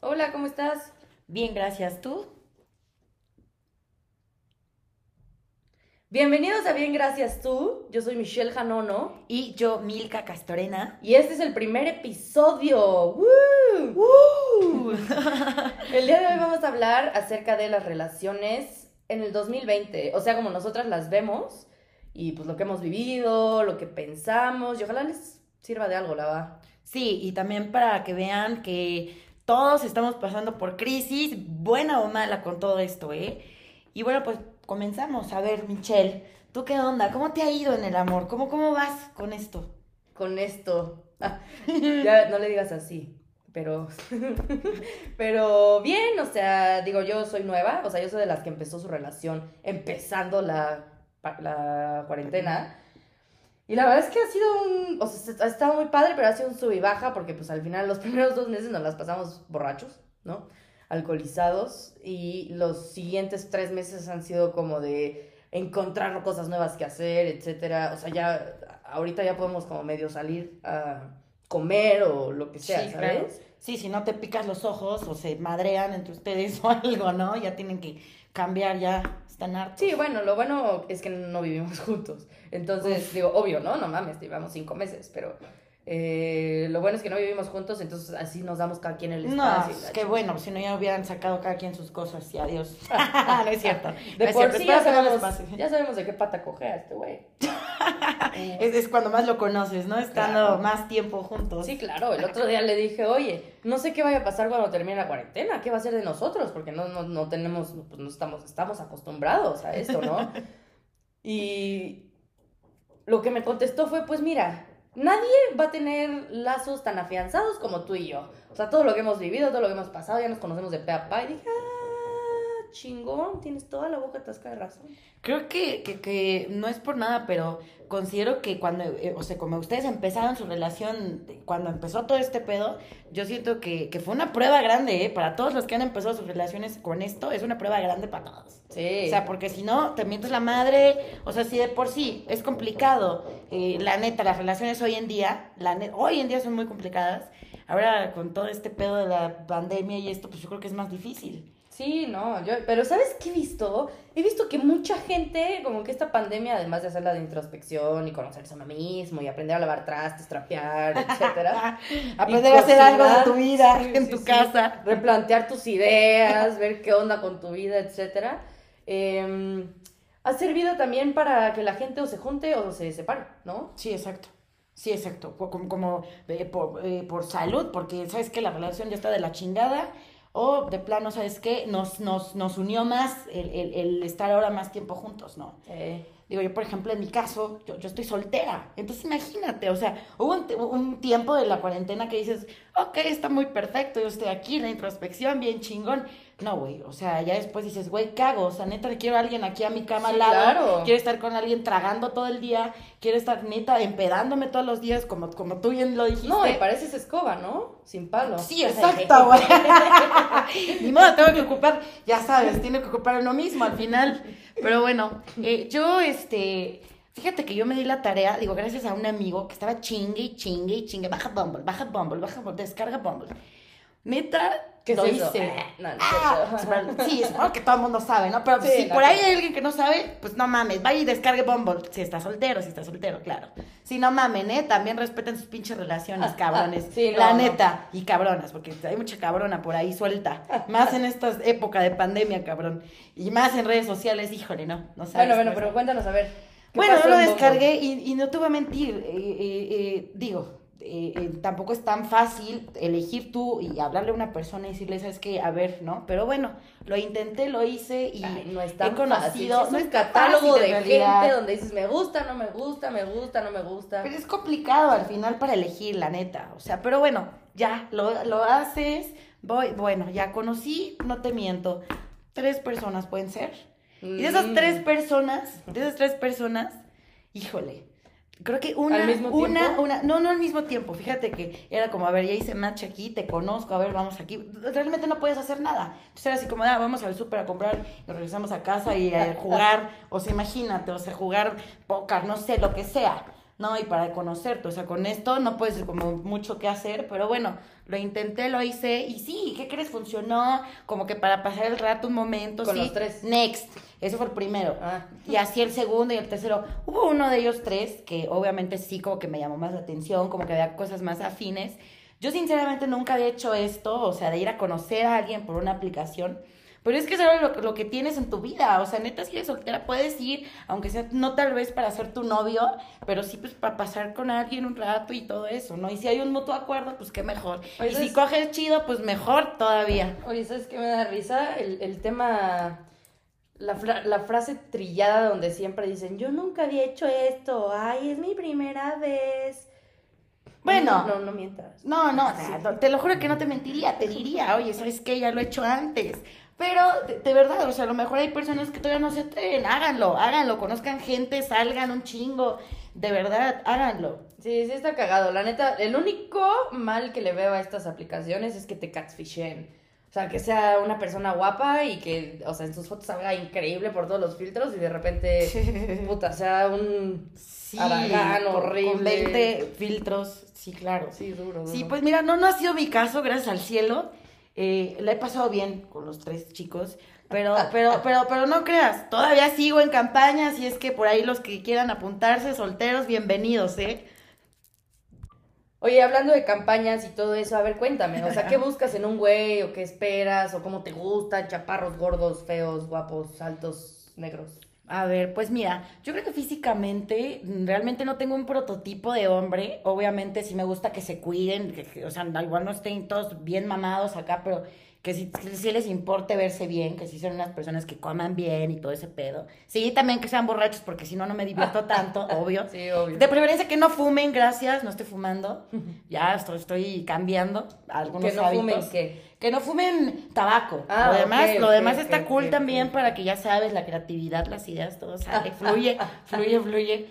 Hola, ¿cómo estás? Bien, gracias. ¿Tú? Bienvenidos a Bien Gracias Tú. Yo soy Michelle Janono Y yo, Milka Castorena. y este es el primer episodio. ¡Woo! El día de hoy vamos a hablar acerca de las relaciones en el 2020, o sea, como nosotras las vemos y pues lo que hemos vivido, lo que pensamos y ojalá les sirva de algo, la va. Sí, y también para que vean que todos estamos pasando por crisis, buena o mala con todo esto, ¿eh? Y bueno, pues comenzamos. A ver, Michelle, ¿tú qué onda? ¿Cómo te ha ido en el amor? ¿Cómo, cómo vas con esto? Con esto. Ah, ya no le digas así. Pero, pero bien, o sea, digo, yo soy nueva, o sea, yo soy de las que empezó su relación empezando la, la cuarentena. Y la verdad es que ha sido un, o sea, ha estado muy padre, pero ha sido un sub y baja porque pues al final los primeros dos meses nos las pasamos borrachos, ¿no? Alcoholizados y los siguientes tres meses han sido como de encontrar cosas nuevas que hacer, etcétera. O sea, ya ahorita ya podemos como medio salir a comer o lo que sea, Sí, ¿sabes? claro. Sí, si no te picas los ojos o se madrean entre ustedes o algo, ¿no? Ya tienen que cambiar, ya están hartos. Sí, bueno, lo bueno es que no vivimos juntos. Entonces, digo, obvio, ¿no? No mames, llevamos cinco meses, pero eh, lo bueno es que no vivimos juntos, entonces así nos damos cada quien el No, espacio. que chingada. bueno, si no ya hubieran sacado cada quien sus cosas y adiós. no es cierto. De No por sí ya no sabemos, ya sabemos de qué pata cogea este güey. Es, es cuando más lo conoces, ¿no? Estando Claro. más tiempo juntos. Sí, claro. El otro día le dije, oye, no sé qué vaya a pasar cuando termine la cuarentena, qué va a ser de nosotros, porque no, no, no tenemos, pues no estamos, estamos acostumbrados a esto, ¿no? Y lo que me contestó fue, pues mira, nadie va a tener lazos tan afianzados como tú y yo. O sea, todo lo que hemos vivido, todo lo que hemos pasado, ya nos conocemos de pe a pa. Y dije, ah, chingón, tienes toda la boca atascada de razón. Creo que, que, que no es por nada, pero considero que cuando, eh, o sea, como ustedes empezaron su relación, cuando empezó todo este pedo, yo siento que, que fue una prueba grande, ¿eh? Para todos los que han empezado sus relaciones con esto, es una prueba grande para todos. Sí. O sea, porque si no, te mientes la madre, o sea, si de por sí es complicado, eh, la neta, las relaciones hoy en día, la ne- hoy en día son muy complicadas, ahora con todo este pedo de la pandemia y esto, pues yo creo que es más difícil. Sí, no, yo, pero ¿sabes qué he visto? He visto que mucha gente, como que esta pandemia, además de hacerla de introspección y conocerse a uno mismo y aprender a lavar trastes, trapear, etcétera, Aprender a hacer algo de tu vida sí, en sí, tu sí. casa. replantear tus ideas, ver qué onda con tu vida, etcétera, eh, ha servido también para que la gente o se junte o se separe, ¿no? Sí, exacto. Sí, exacto. Como, como, eh, por, eh, por salud, porque sabes que la relación ya está de la chingada. O de plano, ¿sabes qué? Nos, nos, nos unió más el, el- el estar ahora más tiempo juntos, ¿no? Eh, Digo, yo, por ejemplo, en mi caso, yo, yo estoy soltera. Entonces, imagínate, o sea, hubo un, un tiempo de la cuarentena que dices, ok, está muy perfecto, yo estoy aquí, la introspección, bien chingón. No, güey, o sea, ya después dices, güey, ¿qué hago? O sea, neta, quiero a alguien aquí a mi cama Sí, al lado. claro. Quiero estar con alguien tragando todo el día. Quiero estar, neta, empedándome todos los días, como, como tú bien lo dijiste. no, y pareces escoba, ¿no? Sin palo. Sí, exacto, güey. Ni modo, tengo que ocupar, ya sabes, tiene que ocupar uno mismo al final. Pero bueno, eh, yo, este, fíjate que yo me di la tarea, digo, gracias a un amigo que estaba chingue y chingue y chingue, baja Bumble, baja Bumble, baja Bumble, descarga Bumble. Neta, ¿Qué es lo hice. Ah, no, no es Ah, sí, supongo que todo el mundo sabe, ¿no? Pero Sí, si por ahí hay alguien que no sabe, pues no mames, vaya y descargue Bumble. Si está soltero, si está soltero, claro. Si no mamen, ¿eh? También respeten sus pinches relaciones, Ah, cabrones. ah, sí, La neta, y cabronas, porque hay mucha cabrona por ahí suelta. Más en esta época de pandemia, cabrón. Y más en redes sociales, híjole, no, no sabes. Bueno, bueno, pero cuéntanos a ver. ¿qué Bueno, yo lo descargué y, y no te voy a mentir, eh, eh, eh, digo, eh, eh, tampoco es tan fácil elegir tú y hablarle a una persona y decirle, ¿sabes qué? A ver, ¿no? Pero bueno, lo intenté, lo hice y Ay, no es tan he conocido, fácil. no es un catálogo de gente donde dices me gusta, no me gusta, me gusta, no me gusta. Pero es complicado al final para elegir, la neta. O sea, pero bueno, ya, lo, lo haces, voy, bueno, ya conocí, no te miento, tres personas pueden ser. Y de esas Mm. tres personas, de esas tres personas, híjole, creo que una, ¿Al mismo una, tiempo? una, no, no al mismo tiempo, fíjate que era como, a ver, ya hice match aquí, te conozco, a ver, vamos aquí, realmente no puedes hacer nada. Entonces era así como, ah, vamos al súper a comprar, nos regresamos a casa y a jugar, o sea, imagínate, o sea, jugar póker, no sé, lo que sea. ¿No? Y para conocerte, o sea, con esto no puedes como mucho que hacer, pero bueno, lo intenté, lo hice y sí, ¿qué crees? Funcionó como que para pasar el rato un momento, Con sí. los tres. Next, eso fue el primero. Ah. Y así el segundo y el tercero. Hubo uno de ellos tres que obviamente sí como que me llamó más la atención, como que había cosas más afines. Yo sinceramente nunca había hecho esto, o sea, de ir a conocer a alguien por una aplicación. Pero es que es algo lo, lo que tienes en tu vida. O sea, neta, si eres soltera, puedes ir, aunque sea no tal vez para ser tu novio, pero sí pues para pasar con alguien un rato y todo eso, ¿no? Y si hay un mutuo acuerdo, pues qué mejor. Oye, y si coges chido, pues mejor todavía. Oye, ¿sabes qué me da risa? El, el tema, la, fra- la frase trillada donde siempre dicen, yo nunca había hecho esto, ay, es mi primera vez. Bueno. No, no, no mientas. No, no, no, te lo juro que no te mentiría, te diría, oye, ¿sabes qué? Ya lo he hecho antes. Pero, de, de verdad, o sea, a lo mejor hay personas que todavía no se atreven, háganlo, háganlo, conozcan gente, salgan un chingo, de verdad, háganlo. Sí, sí está cagado. La neta, el único mal que le veo a estas aplicaciones es que te catfishen. O sea, que sea una persona guapa y que, o sea, en sus fotos salga increíble por todos los filtros y de repente, puta, sea un Sí, Aragán horrible. Con 20 filtros, sí, claro. Sí, duro, Sí, duro. pues mira, no, no ha sido mi caso, gracias al cielo. Eh, la he pasado bien con los tres chicos, pero, pero, pero, pero no creas, todavía sigo en campaña, si es que por ahí los que quieran apuntarse, solteros, bienvenidos, ¿eh? Oye, hablando de campañas y todo eso, a ver, cuéntame, o sea, ¿qué buscas en un güey o qué esperas o cómo te gustan? Chaparros, gordos, feos, guapos, altos, negros. A ver, pues mira, yo creo que físicamente mm, realmente no tengo un prototipo de hombre. Obviamente sí me gusta que se cuiden, que, que, o sea, igual no estén todos bien mamados acá, pero que sí, sí les importe verse bien, que sí son unas personas que coman bien y todo ese pedo. Sí, también que sean borrachos, porque si no, no me divierto tanto, obvio. Sí, obvio. De preferencia que no fumen, gracias, no estoy fumando. Ya estoy, estoy cambiando algunos Que no hábitos. fumen, ¿qué? Que no fumen tabaco. Ah, lo demás, lo demás está cool también para que ya sabes, la creatividad, las ideas, todo sale, fluye, fluye, fluye.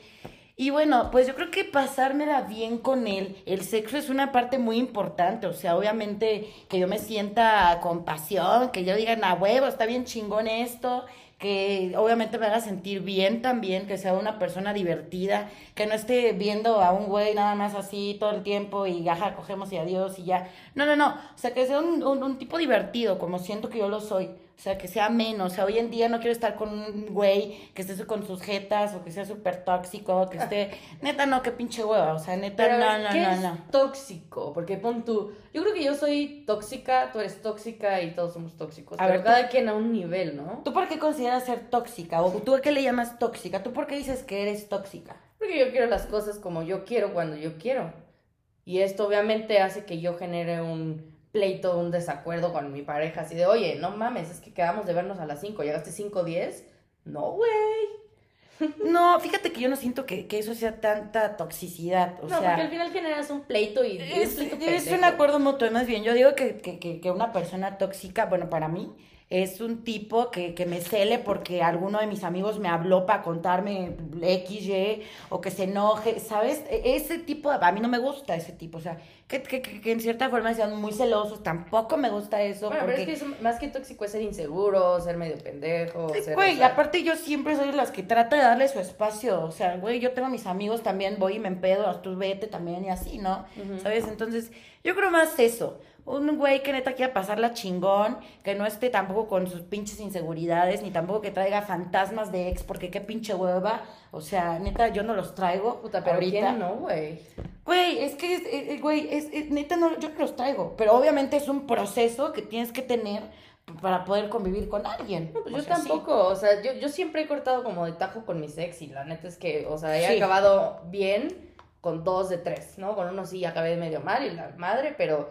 Y bueno, pues yo creo que pasármela bien con él, el sexo es una parte muy importante, o sea, obviamente que yo me sienta con pasión, que yo diga, a huevo, está bien chingón esto, que obviamente me haga sentir bien también, que sea una persona divertida, que no esté viendo a un güey nada más así todo el tiempo y ajá, cogemos y adiós y ya. No, no, no, o sea, que sea un, un, un tipo divertido, como siento que yo lo soy. O sea, que sea menos. O sea, hoy en día no quiero estar con un güey que esté con sus jetas o que sea súper tóxico, que esté... Neta, no, qué pinche hueva. O sea, neta, Pero, no, no, ¿qué no, es no. tóxico? Porque pon tú, yo creo que yo soy tóxica, tú eres tóxica y todos somos tóxicos. A pero ver, tú- cada quien a un nivel, ¿no? ¿Tú por qué consideras ser tóxica? ¿O tú a qué le llamas tóxica? ¿Tú por qué dices que eres tóxica? Porque yo quiero las cosas como yo quiero cuando yo quiero. Y esto obviamente hace que yo genere un pleito, un desacuerdo con mi pareja, así de, oye, no mames, es que quedamos de vernos a las 5, llegaste 5.10. No, güey. No, fíjate que yo no siento que, que eso sea tanta toxicidad. O no, sea, porque al final generas un pleito y Es, un pleito es un acuerdo mutuo, más bien. Yo digo que, que, que una persona tóxica, bueno, para mí, es un tipo que, que me cele porque alguno de mis amigos me habló para contarme X, Y, o que se enoje, ¿sabes? E- Ese tipo, a mí no me gusta ese tipo, o sea, que, que, que- en cierta forma sean muy celosos, tampoco me gusta eso. Bueno, porque... pero es que es más que tóxico es ser inseguro, ser medio pendejo. Sí, ser, Güey, o sea, aparte yo siempre soy las que trata de darle su espacio, o sea, güey, yo tengo a mis amigos también, voy y me empedo, tú vete también y así, ¿no? ¿Sabes? Entonces, yo creo más eso, un güey que neta quiera pasarla chingón, que no esté tampoco con sus pinches inseguridades, ni tampoco que traiga fantasmas de ex, porque qué pinche hueva, o sea, neta, yo no los traigo Puta, pero ahorita. ¿quién no, güey? Güey, es que, es, eh, eh, güey, es, es- neta, no, yo no los traigo, pero obviamente es un proceso que tienes que tener para poder convivir con alguien. Pues O yo sea, sí. tampoco, o sea, yo, yo siempre he cortado como de tajo con mis ex y la neta es que, o sea, he Sí. acabado bien con dos de tres, ¿no? Con uno sí acabé medio mal y la madre, pero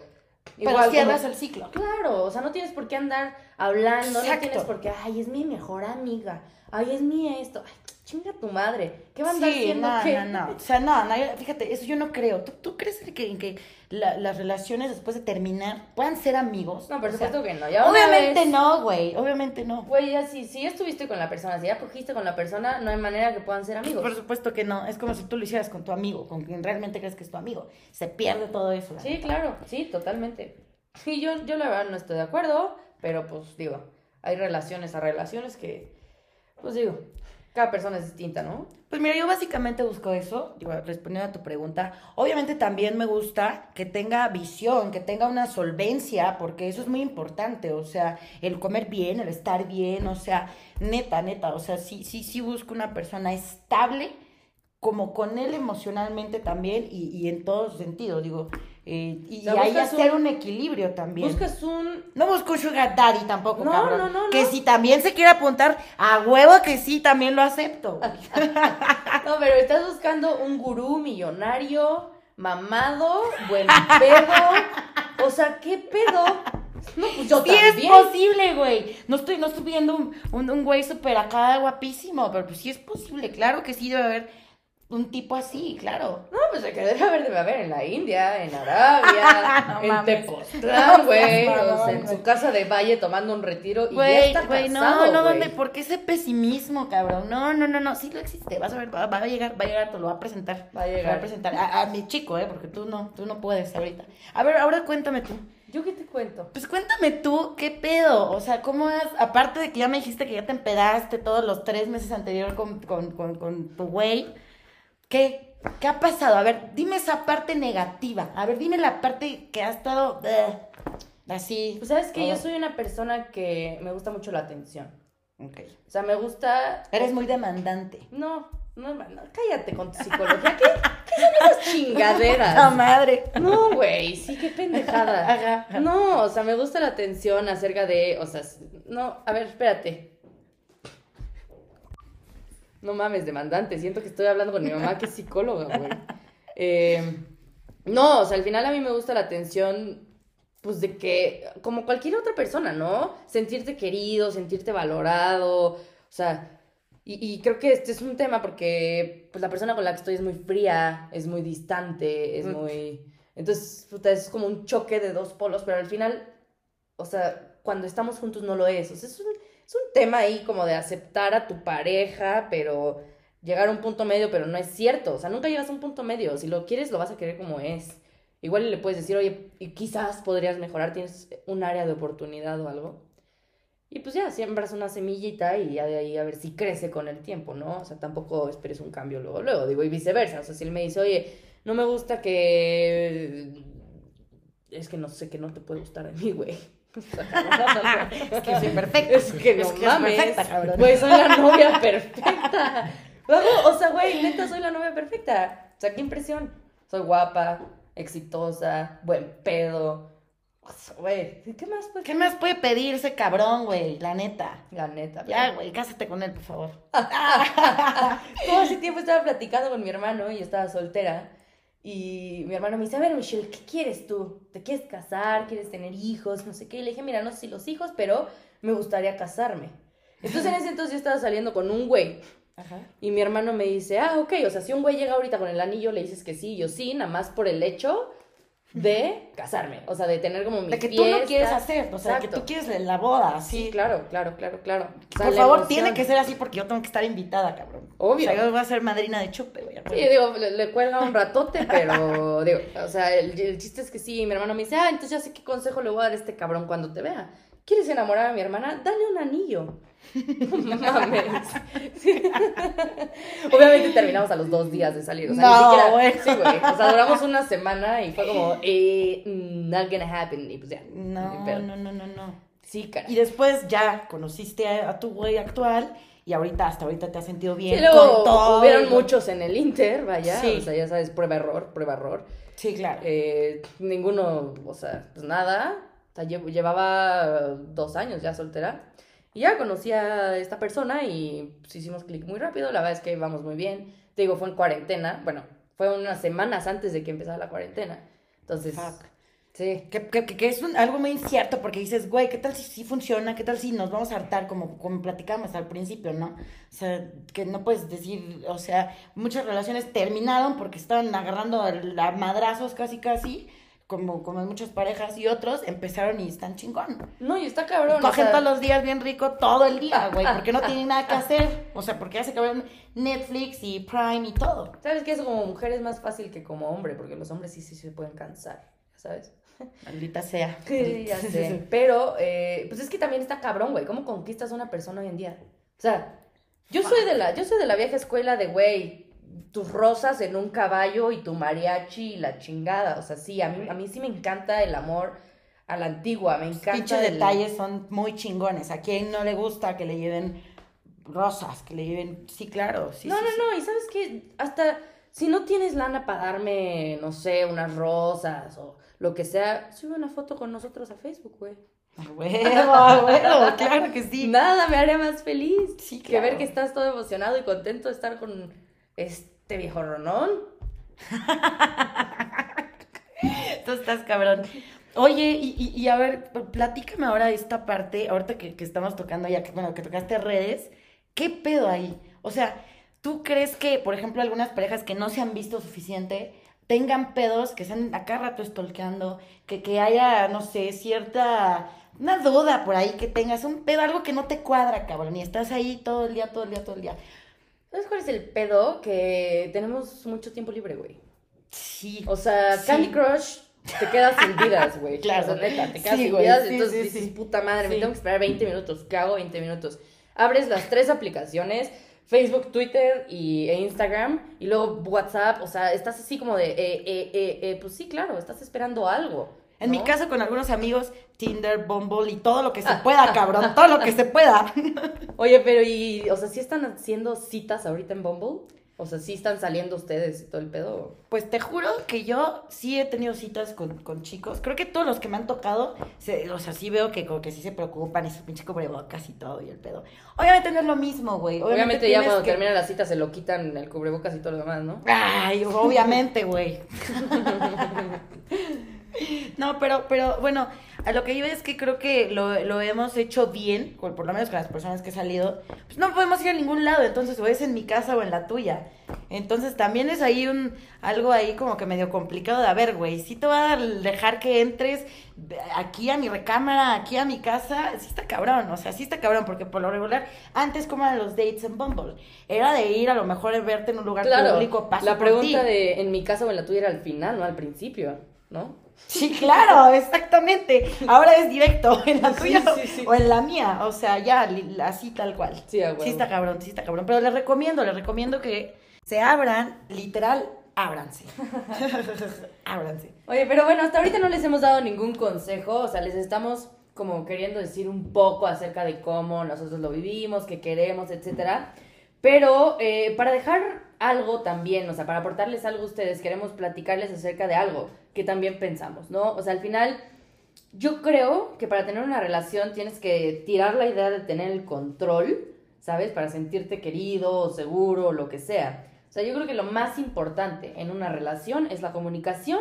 Pero igual cierras como- el ciclo. Claro, o sea, no tienes por qué andar hablando, Exacto. no tienes por qué, ay, es mi mejor amiga, ay, es mi esto, ay, chinga tu madre, ¿qué va a Sí, haciendo? no, qué? no, no. O sea, no, no, fíjate, eso yo no creo. ¿Tú, tú crees que, en que la- las relaciones después de terminar puedan ser amigos? No, por supuesto que no, ya Obviamente vez- no, güey, obviamente no. Güey, ya si, si ya estuviste con la persona, si ya cogiste con la persona, no hay manera que puedan ser amigos. Por supuesto que no. Es como si tú lo hicieras con tu amigo, con quien realmente crees que es tu amigo. Se pierde todo eso. Sí, neta. claro, sí, totalmente. Sí, yo, yo la verdad no estoy de acuerdo, pero pues digo, hay relaciones a relaciones que, pues digo, cada persona es distinta, ¿no? Pues mira, yo básicamente busco eso, digo, respondiendo a tu pregunta. Obviamente también me gusta que tenga visión, que tenga una solvencia, porque eso es muy importante, o sea, el comer bien, el estar bien, o sea, neta, neta, o sea, sí, sí, sí busco una persona estable, como con él emocionalmente también y, y en todos sentidos, digo, eh, y, y ahí hacer un- un equilibrio también. Buscas un... No busco un sugar daddy tampoco, No, cabrón. no, no, Que no. si también se quiere apuntar, a huevo que sí, también lo acepto. No, pero estás buscando un gurú millonario, mamado, buen pedo. O sea, ¿qué pedo? No, pues yo Sí es también. posible, güey. No estoy, no estoy viendo un, un, un güey súper acá guapísimo, pero pues sí es posible. Claro que sí debe haber un tipo así, claro. No, pues el que debe haber, debe haber en la India, en Arabia, No en mames. Tepoztlán, No güey. o sea, en su casa de valle tomando un retiro y ya Güey, está güey, no, casado, no, güey. ¿dónde? ¿Por qué ese pesimismo, cabrón? No, no, no, no, sí lo existe. Vas a ver, va, va a llegar, va a llegar, te lo va a presentar. Va a llegar. a presentar. A, a mi chico, ¿eh? Porque tú no, tú no puedes ahorita. A ver, ahora cuéntame tú. ¿Yo qué te cuento? Pues cuéntame tú, ¿qué pedo? O sea, ¿cómo has, aparte de que ya me dijiste que ya te empedaste todos los tres meses anterior con, con, con, con tu güey, ¿qué? ¿Qué ha pasado? A ver, dime esa parte negativa. A ver, dime la parte que ha estado eh, así. Pues sabes que yo soy una persona que me gusta mucho la atención. Ok. O sea, me gusta... Eres muy demandante. No, no, no, cállate con tu psicología. ¿Qué, qué son esas chingaderas? ¡La madre! No, güey, sí, qué pendejada. Ajá, ajá. No, o sea, me gusta la atención acerca de, o sea, no, a ver, espérate. No mames, demandante, siento que estoy hablando con mi mamá que es psicóloga, güey. Eh, no, o sea, al final a mí me gusta la atención, pues de que, como cualquier otra persona, ¿no? Sentirte querido, sentirte valorado, o sea, y, y creo que este es un tema porque, pues la persona con la que estoy es muy fría, es muy distante, es Mm. muy... Entonces, puta, es como un choque de dos polos, pero al final, o sea, cuando estamos juntos no lo es. O sea, es un, es un tema ahí como de aceptar a tu pareja, pero llegar a un punto medio, pero no es cierto. O sea, nunca llegas a un punto medio. Si lo quieres, lo vas a querer como es. Igual le puedes decir, oye, quizás podrías mejorar, tienes un área de oportunidad o algo. Y pues ya, siembras una semillita y ya de ahí a ver si crece con el tiempo, ¿no? O sea, tampoco esperes un cambio luego, luego, digo, y viceversa. O sea, si él me dice, oye, no me gusta que... Es que no sé que no te puede gustar de mí, güey. Sea, Es que soy perfecta. Es que no Es que es mames. perfecta, cabrón. Güey, soy la novia perfecta. O sea, güey, neta, soy la novia perfecta. O sea, qué impresión. Soy guapa, exitosa, buen pedo. Güey, ¿qué más puede ¿Qué más puede pedir ese cabrón, güey? La neta. La neta. Ya, güey, cásate con él, por favor. Todo ese tiempo estaba platicando con mi hermano y estaba soltera. Y mi hermano me dice, a ver, Michelle, ¿qué quieres tú? ¿Te quieres casar? ¿Quieres tener hijos? No sé qué. Y le dije, mira, no sé si los hijos, pero me gustaría casarme. Entonces en ese entonces yo estaba saliendo con un güey. Ajá. Y mi hermano me dice, ah, ok, o sea, si un güey llega ahorita con el anillo, le dices que sí, yo sí, nada más por el hecho de casarme. O sea, de tener como mi De que tú fiesta. quieres hacer, o sea, que Exacto. tú quieres la boda, así. Sí, claro, claro, claro, claro. O sea, Por favor, emoción. tiene que ser así porque yo tengo que estar invitada, cabrón. Obvio. O sea, yo voy a ser madrina de chupe, güey. Sí, digo, le, le cuelga un ratote, pero digo, o sea, el, el chiste es que sí, mi hermano me dice, ah, entonces ya sé qué consejo le voy a dar a este cabrón cuando te vea. ¿Quieres enamorar a mi hermana? Dale un anillo. Mames. Sí. Obviamente terminamos a los dos días de salir. O sea, No, ni siquiera. bueno. Sí, güey. O sea, duramos una semana y fue como, eh, not gonna happen. Y pues ya. No, no, no, no, no. Sí, cara. Y después ya conociste a, a tu güey actual y ahorita, hasta ahorita te has sentido bien Sí, luego con todo. hubieron muchos en el Inter, vaya. Sí. O sea, ya sabes, prueba error, prueba error. Sí, claro. Eh, ninguno, o sea, pues nada. O sea, lle- llevaba dos años ya soltera. Y ya conocí a esta persona y pues, hicimos clic muy rápido. La verdad es que íbamos muy bien. Te digo, fue en cuarentena. Bueno, fue unas semanas antes de que empezara la cuarentena. Entonces, Fuck. sí. Que, que, que- es un- algo muy incierto porque dices, güey, ¿qué tal si sí funciona? ¿Qué tal si nos vamos a hartar como, como platicamos al principio, no? O sea, que no puedes decir, o sea, muchas relaciones terminaron porque estaban agarrando a madrazos casi casi, como, como muchas parejas, y otros empezaron y están chingón. No, y está cabrón. Cogen sea, todos los días bien rico todo el día, güey, porque no tienen nada que hacer. O sea, porque ya se acabaron Netflix y Prime y todo. ¿Sabes qué? Eso como mujer es más fácil que como hombre, porque los hombres sí, sí se pueden cansar, ¿sabes? Maldita sea. Sí, ya sé. Pero, eh, pues es que también está cabrón, güey. ¿Cómo conquistas a una persona hoy en día? O sea, Yo soy de la, yo soy de la vieja escuela de, güey, tus rosas en un caballo y tu mariachi y la chingada. O sea, sí, a mí, a mí sí me encanta el amor a la antigua, me encanta. Pinches el- detalles son muy chingones. A quien no le gusta que le lleven rosas, que le lleven. Sí, claro. Sí, no, sí, no, sí. no, y sabes que hasta si no tienes lana para darme, no sé, unas rosas o lo que sea, sube una foto con nosotros a Facebook, güey. Huevo, huevo, claro que sí. Nada me haría más feliz Sí, que ver claro. que estás todo emocionado y contento de estar con este viejo ronón. Tú estás cabrón. Oye, y, a ver, platícame ahora esta parte, ahorita que, estamos tocando ya, que bueno, que tocaste redes, ¿qué pedo ahí? O sea, ¿tú crees que, por ejemplo, algunas parejas que no se han visto suficiente tengan pedos, que están acá rato stalkeando, que, que haya, no sé, cierta, una duda por ahí que tengas, un pedo, algo que no te cuadra, cabrón, y estás ahí todo el día, todo el día, todo el día? ¿Sabes cuál es el pedo? Que tenemos mucho tiempo libre, güey. Sí. O sea, Sí. Candy Crush te quedas sin vidas, güey. Claro. O sea, neta, te quedas Sí, sin vidas. sí, entonces dices, puta madre, me tengo que esperar 20 minutos. ¿Qué hago 20 minutos? Abres las tres aplicaciones, Facebook, Twitter y, e Instagram, y luego WhatsApp. O sea, estás así como de, eh, eh, eh, eh, pues sí, claro, estás esperando algo. En mi caso, con algunos amigos, Tinder, Bumble y todo lo que se pueda, cabrón, todo lo que se pueda. Oye, pero y, o sea, ¿sí están haciendo citas ahorita en Bumble? O sea, ¿sí están saliendo ustedes y todo el pedo? Pues te juro que yo sí he tenido citas con, con chicos. Creo que todos los que me han tocado, se- o sea, sí veo que como que sí se preocupan y su pinche cubrebocas y todo y el pedo. Obviamente no es lo mismo, güey. Obviamente, ya cuando que- termina la cita se lo quitan el cubrebocas y todo lo demás, ¿no? Ay, obviamente, güey. No, pero, pero bueno, a lo que yo es que creo que lo, lo hemos hecho bien, por lo menos con las personas que he salido. Pues no podemos ir a ningún lado, entonces o es en mi casa o en la tuya. Entonces también es ahí un algo ahí como que medio complicado de a ver, güey, si te va a dejar que entres aquí a mi recámara, aquí a mi casa, sí está cabrón, o sea, sí está cabrón, porque por lo regular, antes como eran los dates en Bumble, era de ir a lo mejor verte en un lugar Claro, público, la por ti. pregunta de en mi casa o en la tuya era al final, no al principio, ¿no? Sí, claro, exactamente. Ahora es directo en la Sí, tuya sí, sí. o en la mía. O sea, ya, así tal cual. Sí. Sí está cabrón, sí está cabrón. Pero les recomiendo, les recomiendo que se abran, literal, ábranse. ábranse. Oye, pero bueno, hasta ahorita no les hemos dado ningún consejo, o sea, les estamos como queriendo decir un poco acerca de cómo nosotros lo vivimos, qué queremos, etcétera. Pero eh, para dejar algo también, o sea, para aportarles algo a ustedes, queremos platicarles acerca de algo que también pensamos, ¿no? O sea, al final, yo creo que para tener una relación tienes que tirar la idea de tener el control, ¿sabes? Para sentirte querido seguro lo que sea. O sea, yo creo que lo más importante en una relación es la comunicación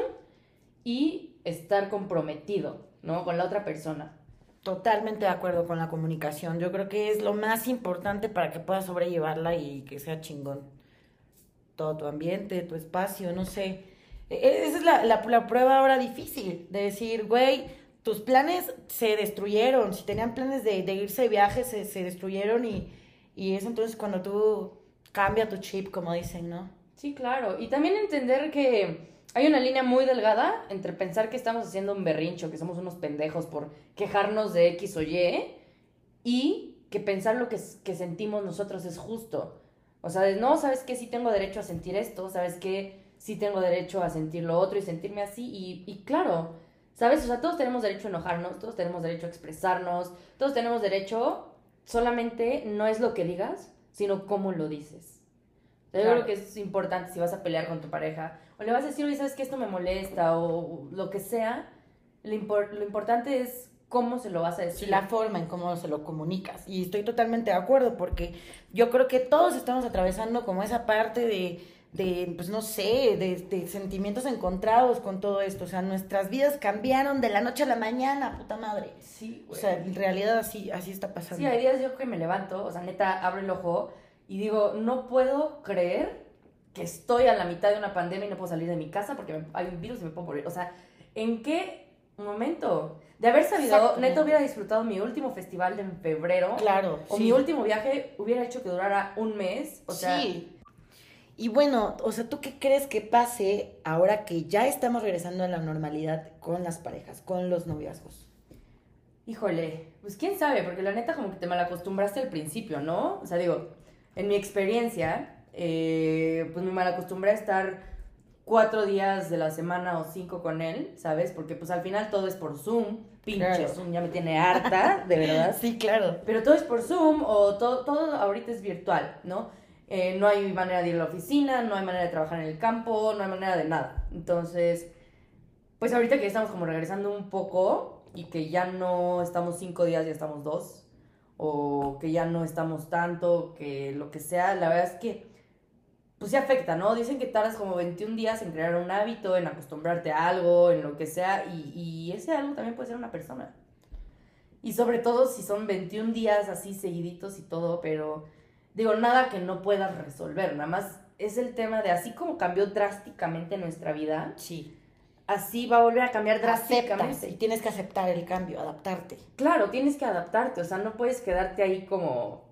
y estar comprometido, ¿no? Con la otra persona. Totalmente de acuerdo con la comunicación. Yo creo que es lo más importante para que puedas sobrellevarla y que sea chingón. Todo tu ambiente, tu espacio, no sé. E- Esa es la, la, prueba ahora difícil, de decir, güey, tus planes se destruyeron. Si tenían planes de, de irse de viaje, se, se destruyeron y, y es entonces cuando tú cambia tu chip, como dicen, ¿no? Sí, claro. Y también entender que hay una línea muy delgada entre pensar que estamos haciendo un berrincho, que somos unos pendejos por quejarnos de X o Y, y que pensar lo que, que sentimos nosotros es justo. O sea, de, no, ¿sabes qué? Sí tengo derecho a sentir esto, ¿sabes qué? Sí tengo derecho a sentir lo otro y sentirme así. Y, y claro, ¿sabes? O sea, todos tenemos derecho a enojarnos, todos tenemos derecho a expresarnos, todos tenemos derecho, solamente no es lo que digas, sino cómo lo dices. Yo Claro. creo que es importante si vas a pelear con tu pareja o le vas a decir, oye, ¿sabes que esto me molesta? O lo que sea. Lo, impor- lo importante es cómo se lo vas a decir. la forma en cómo se lo comunicas. Y estoy totalmente de acuerdo porque yo creo que todos estamos atravesando como esa parte de, de pues no sé, de, de sentimientos encontrados con todo esto. O sea, nuestras vidas cambiaron de la noche a la mañana, puta madre. Sí, O güey. sea, en realidad así, así está pasando. Sí, hay días yo que me levanto, o sea, neta, abro el ojo y digo, no puedo creer que estoy a la mitad de una pandemia y no puedo salir de mi casa porque hay un virus y me puedo morir. O sea, ¿en qué momento? De haber sabido, neta hubiera disfrutado mi último festival de en febrero. Claro. O sí. mi último viaje hubiera hecho que durara un mes. O sea, sí. Y bueno, o sea, ¿tú qué crees que pase ahora que ya estamos regresando a la normalidad con las parejas, con los noviazgos? híjole, pues quién sabe, porque la neta como que te mal acostumbraste al principio, ¿no? O sea, digo, en mi experiencia, eh, pues me malacostumbré a estar cuatro días de la semana o cinco con él, ¿sabes? Porque pues al final todo es por Zoom. Pinche Claro. Zoom ya me tiene harta, de verdad. Sí, claro. Pero todo es por Zoom o todo, todo ahorita es virtual, ¿no? Eh, no hay manera de ir a la oficina, no hay manera de trabajar en el campo, no hay manera de nada. Entonces, pues ahorita que estamos como regresando un poco y que ya no estamos cinco días, ya estamos dos, o que ya no estamos tanto, que lo que sea, la verdad es que, pues sí afecta, ¿no? Dicen que tardas como 21 días en crear un hábito, en acostumbrarte a algo, en lo que sea, y, y ese algo también puede ser una persona. Y sobre todo si son 21 días así seguiditos y todo, pero digo, nada que no puedas resolver, nada más es el tema de así como cambió drásticamente nuestra vida, Sí. así va a volver a cambiar Aceptas drásticamente. y tienes que aceptar el cambio, adaptarte. Claro, tienes que adaptarte, o sea, no puedes quedarte ahí como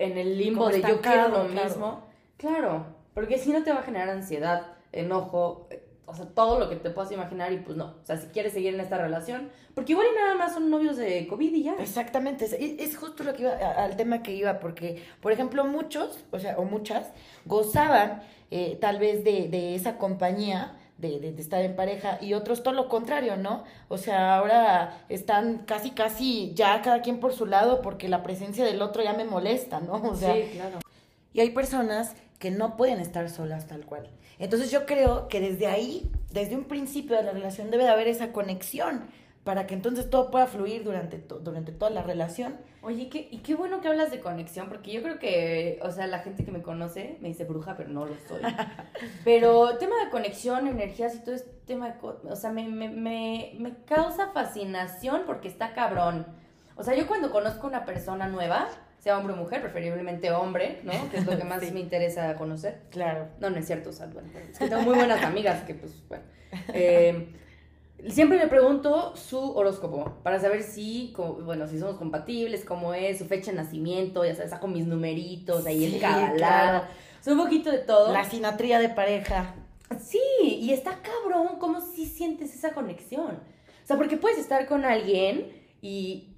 en el limbo Como de yo quiero lo claro. mismo. Claro, porque si no te va a generar ansiedad, enojo, eh, o sea, todo lo que te puedas imaginar y pues no. O sea, si quieres seguir en esta relación, porque igual y nada más son novios de COVID y ya. Exactamente, es, es justo lo que iba, a- al tema que iba, porque, por ejemplo, muchos, o sea, o muchas, gozaban eh, tal vez de, de esa compañía, de, de- de estar en pareja, y otros todo lo contrario, ¿no? O sea, ahora están casi, casi ya cada quien por su lado, porque la presencia del otro ya me molesta, ¿no? O sea, sí, claro. y hay personas que no pueden estar solas tal cual. Entonces yo creo que desde ahí, desde un principio de la relación, debe de haber esa conexión para que entonces todo pueda fluir durante, to- durante toda la relación. Oye, qué, y qué bueno que hablas de conexión, porque yo creo que, o sea, la gente que me conoce me dice bruja, pero no lo soy. Pero tema de conexión, energías y todo este tema de, co- o sea, me, me, me, me causa fascinación porque está cabrón. O sea, yo cuando conozco una persona nueva, sea hombre o mujer, preferiblemente hombre, ¿no? Que es lo que más Sí. me interesa conocer. Claro. No, no es cierto, o sea, bueno, es que tengo muy buenas amigas que, pues, bueno. Eh, siempre le pregunto su horóscopo para saber si, bueno, si somos compatibles, cómo es, su fecha de nacimiento, ya sabes, saco mis numeritos ahí Sí, claro. lado. O sea, un poquito de todo. La sinatría de pareja. Sí, y está cabrón cómo si sientes esa conexión. O sea, porque puedes estar con alguien y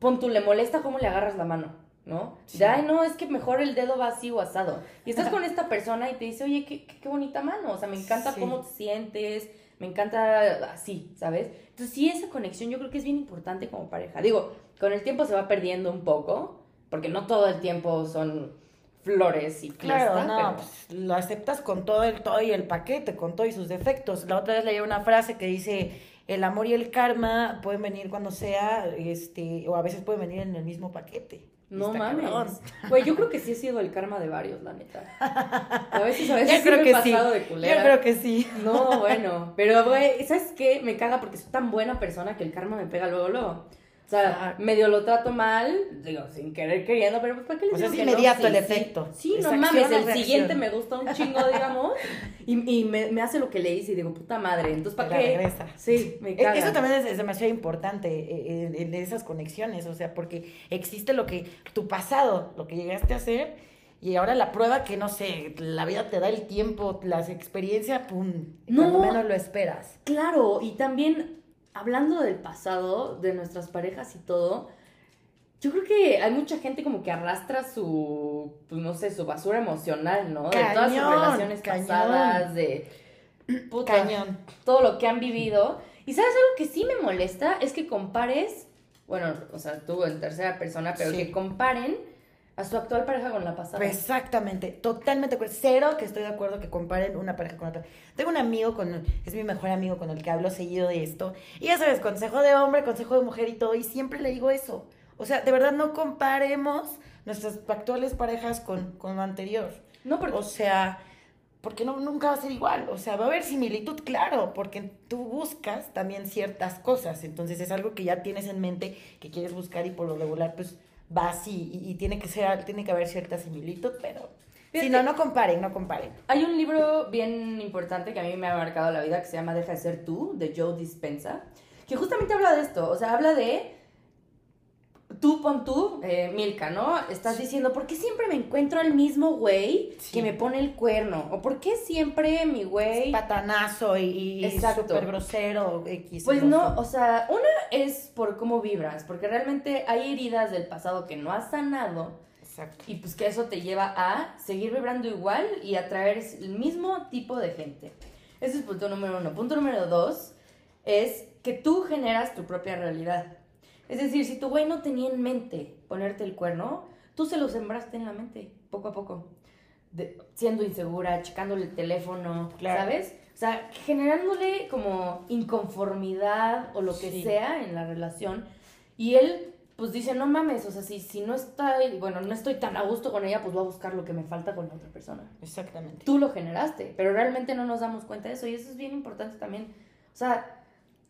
pon tú, le molesta cómo le agarras la mano, ¿no? Sí. De, ay, no, es que mejor el dedo va así o asado. Y estás con esta persona y te dice, oye, qué, qué, qué bonita mano. O sea, me encanta Sí. cómo te sientes, me encanta así, ¿sabes? Entonces, sí, esa conexión yo creo que es bien importante como pareja. Digo, con el tiempo se va perdiendo un poco, porque no todo el tiempo son flores y Claro, fiesta, no, pero- pues, lo aceptas con todo el todo y el paquete, con todo y sus defectos. La otra vez leí una frase que dice, el amor y el karma pueden venir cuando sea, este, o a veces pueden venir en el mismo paquete. No Está mames. Güey, yo creo que sí he sido el karma de varios, la neta. A veces, a veces Yo sí creo he que sí. pasado de Yo culera. creo que sí. No, bueno. Pero, güey, ¿sabes qué? Me caga porque soy tan buena persona que el karma me pega luego, luego. O sea, medio lo trato mal, digo, sin querer queriendo, pero pues ¿para qué sea, digo es que inmediato Sí, el sí. efecto. Sí, no mames, el siguiente me gusta un chingo, digamos, y, y me, me hace lo que le hice y digo, puta madre, entonces ¿para qué? regresa. Sí, me E- caga. Eso también es, es demasiado importante eh, en, en esas conexiones, o sea, porque existe lo que tu pasado, lo que llegaste a hacer, y ahora la prueba que, no sé, la vida te da el tiempo, las experiencias, pum, No. menos lo esperas. Claro, y también hablando del pasado, de nuestras parejas y todo, yo creo que hay mucha gente como que arrastra su, pues no sé, su basura emocional, ¿no? de todas sus relaciones cañón. pasadas, de puta, Cañón. todo lo que han vivido. Y sabes algo que sí me molesta es que compares, bueno, o sea, tú en tercera persona, pero Sí. que comparen a su actual pareja con la pasada. Exactamente, totalmente. de acuerdo. Cero que estoy de acuerdo que comparen una pareja con otra. Tengo un amigo, con es mi mejor amigo con el que hablo seguido de esto. Y ya sabes, consejo de hombre, consejo de mujer y todo. Y siempre le digo eso. O sea, de verdad no comparemos nuestras actuales parejas con, con lo anterior. no, porque O sea, porque no, nunca va a ser igual. O sea, va a haber similitud, claro, porque tú buscas también ciertas cosas. Entonces es algo que ya tienes en mente que quieres buscar y por lo regular, pues vas y, y, y tiene que ser, tiene que haber cierta similitud, pero si no, no comparen, no comparen. Hay un libro bien importante que a mí me ha marcado la vida que se llama Deja de ser tú, de Joe Dispensa, que justamente habla de esto, o sea, habla de tú pon tú, eh, Milka, ¿no? Estás diciendo, ¿por qué siempre me encuentro al mismo güey Sí. que me pone el cuerno? ¿O por qué siempre mi güey... Patanazo y, y súper grosero, X. Pues no o sea, una es por cómo vibras, porque realmente hay heridas del pasado que no has sanado Exacto. Y pues que eso te lleva a seguir vibrando igual y atraer el mismo tipo de gente. Ese es punto número uno. Punto número dos es que tú generas tu propia realidad. Es decir, si tu güey no tenía en mente ponerte el cuerno, tú se lo sembraste en la mente, poco a poco. De- siendo insegura, checándole el teléfono, Claro. ¿sabes? O sea, generándole como inconformidad o lo que Sí. sea en la relación. Y él, pues dice, no mames, o sea, si, si no estoy, bueno, no estoy tan a gusto con ella, pues voy a buscar lo que me falta con la otra persona. Exactamente. Tú lo generaste, pero realmente no nos damos cuenta de eso y eso es bien importante también. O sea,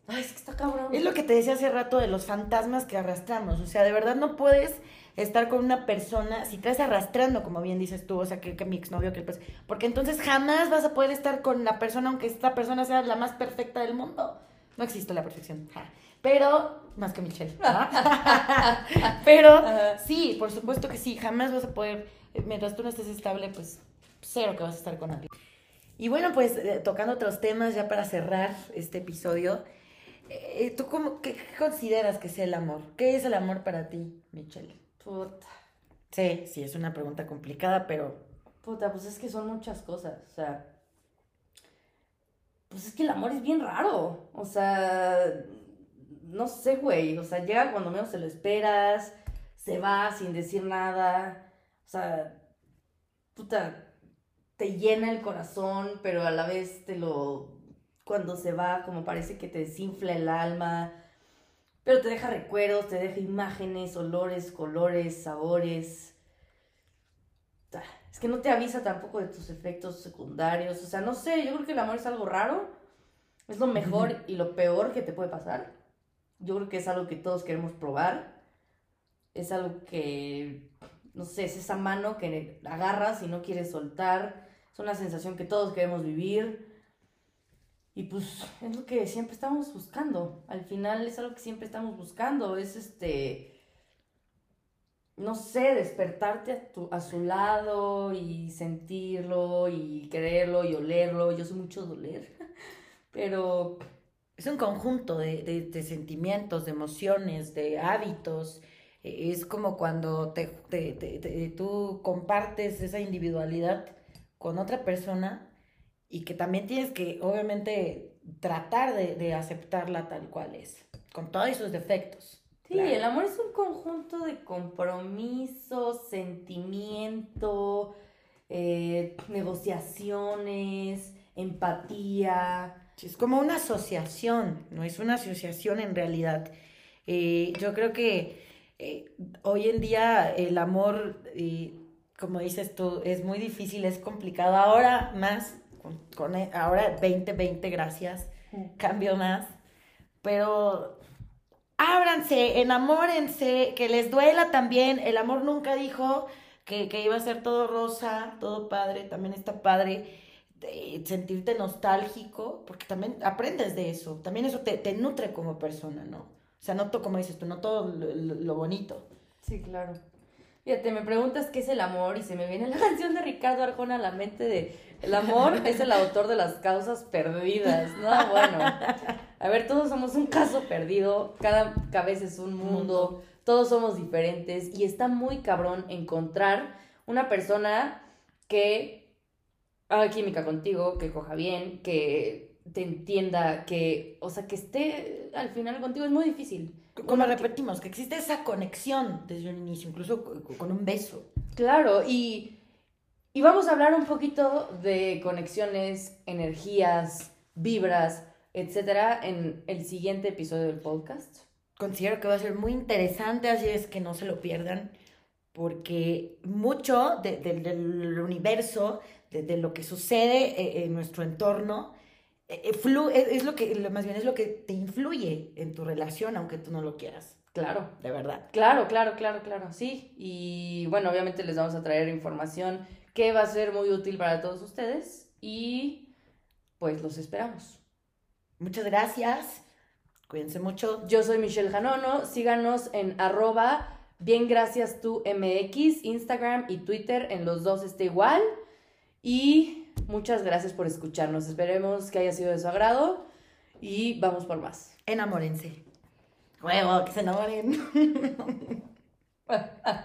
ay, es que está cabrón. Es lo que te decía hace rato de los fantasmas que arrastramos. O sea, de verdad no puedes estar con una persona si te estás arrastrando, como bien dices tú, o sea, que, que mi exnovio, que el pues, porque entonces jamás vas a poder estar con la persona aunque esta persona sea la más perfecta del mundo. No existe la perfección. Pero, más que Michelle. Pero, sí, por supuesto que sí, jamás vas a poder, eh, mientras tú no estés estable, pues cero que vas a estar con alguien. Y bueno, pues eh, tocando otros temas ya para cerrar este episodio, eh, ¿tú cómo, qué, qué consideras que sea el amor? ¿Qué es el amor para ti, Michelle? Puta, Sí, sí, es una pregunta complicada, pero puta, pues es que son muchas cosas. O sea, pues es que el amor es bien raro. O sea, no sé, güey. O sea, llega cuando menos te lo esperas, se va sin decir nada. O sea, puta, te llena el corazón, pero a la vez te lo. Cuando se va, como parece que te desinfla el alma. Pero te deja recuerdos, te deja imágenes, olores, colores, sabores. Es que no te avisa tampoco de tus efectos secundarios. O sea, no sé, yo creo que el amor es algo raro. Es lo mejor y lo peor que te puede pasar. Yo creo que es algo que todos queremos probar. Es algo que, no sé, es esa mano que agarras y no quieres soltar. Es una sensación que todos queremos vivir. Y pues es lo que siempre estamos buscando. Al final es algo que siempre estamos buscando. Es este, no sé, despertarte a, tu, a su lado y sentirlo y quererlo y olerlo. Yo soy mucho de oler. Pero es un conjunto de, de- sentimientos, de emociones, de hábitos. Eh, Es como cuando te- te- te- tú compartes esa individualidad con otra persona y que también tienes que, obviamente, tratar de, de aceptarla tal cual es, con todos sus defectos. Sí, Claro. el amor es un conjunto de compromiso, sentimiento, eh, negociaciones, empatía. Sí, es como una asociación, no es una asociación en realidad. Eh, yo creo que eh, hoy en día el amor, como dices tú, es muy difícil, es complicado. Ahora más, con, con e- ahora 2020, gracias, cambio más. Pero ábranse, enamórense, que les duela también. El amor nunca dijo que, que iba a ser todo rosa, todo padre, también está padre de sentirte nostálgico, porque también aprendes de eso, también eso te, te nutre como persona, ¿no? O sea, no todo, como dices tú, no todo lo, lo- lo bonito. Sí, claro. Fíjate, me preguntas qué es el amor y se me viene la canción de Ricardo Arjona a la mente de el amor es el autor de las causas perdidas. No, bueno. A ver, todos somos un caso perdido, cada cabeza es un mundo, todos somos diferentes y está muy cabrón encontrar una persona que haga química contigo, que coja bien, que te entienda, que, o sea, que esté al final contigo es muy difícil. Como repetimos, que existe esa conexión desde un inicio, incluso co- co- con un beso. Claro, y, y vamos a hablar un poquito de conexiones, energías, vibras, etcétera, en el siguiente episodio del podcast. Considero que va a ser muy interesante, así es que no se lo pierdan, porque mucho de- de- del universo, de, de lo que sucede eh, en nuestro entorno, es, es lo que, más bien es lo que te influye en tu relación, aunque tú no lo quieras, Claro, de verdad. claro, claro, claro, claro, sí. Y bueno, obviamente les vamos a traer información que va a ser muy útil para todos ustedes y pues los esperamos. Muchas gracias, cuídense mucho. Yo soy Michelle Janono, síganos en arroba bien gracias tú MX, Instagram y Twitter, en los dos está igual. Y muchas gracias por escucharnos, esperemos que haya sido de su agrado y vamos por más. Enamórense. Huevo, que se enamoren.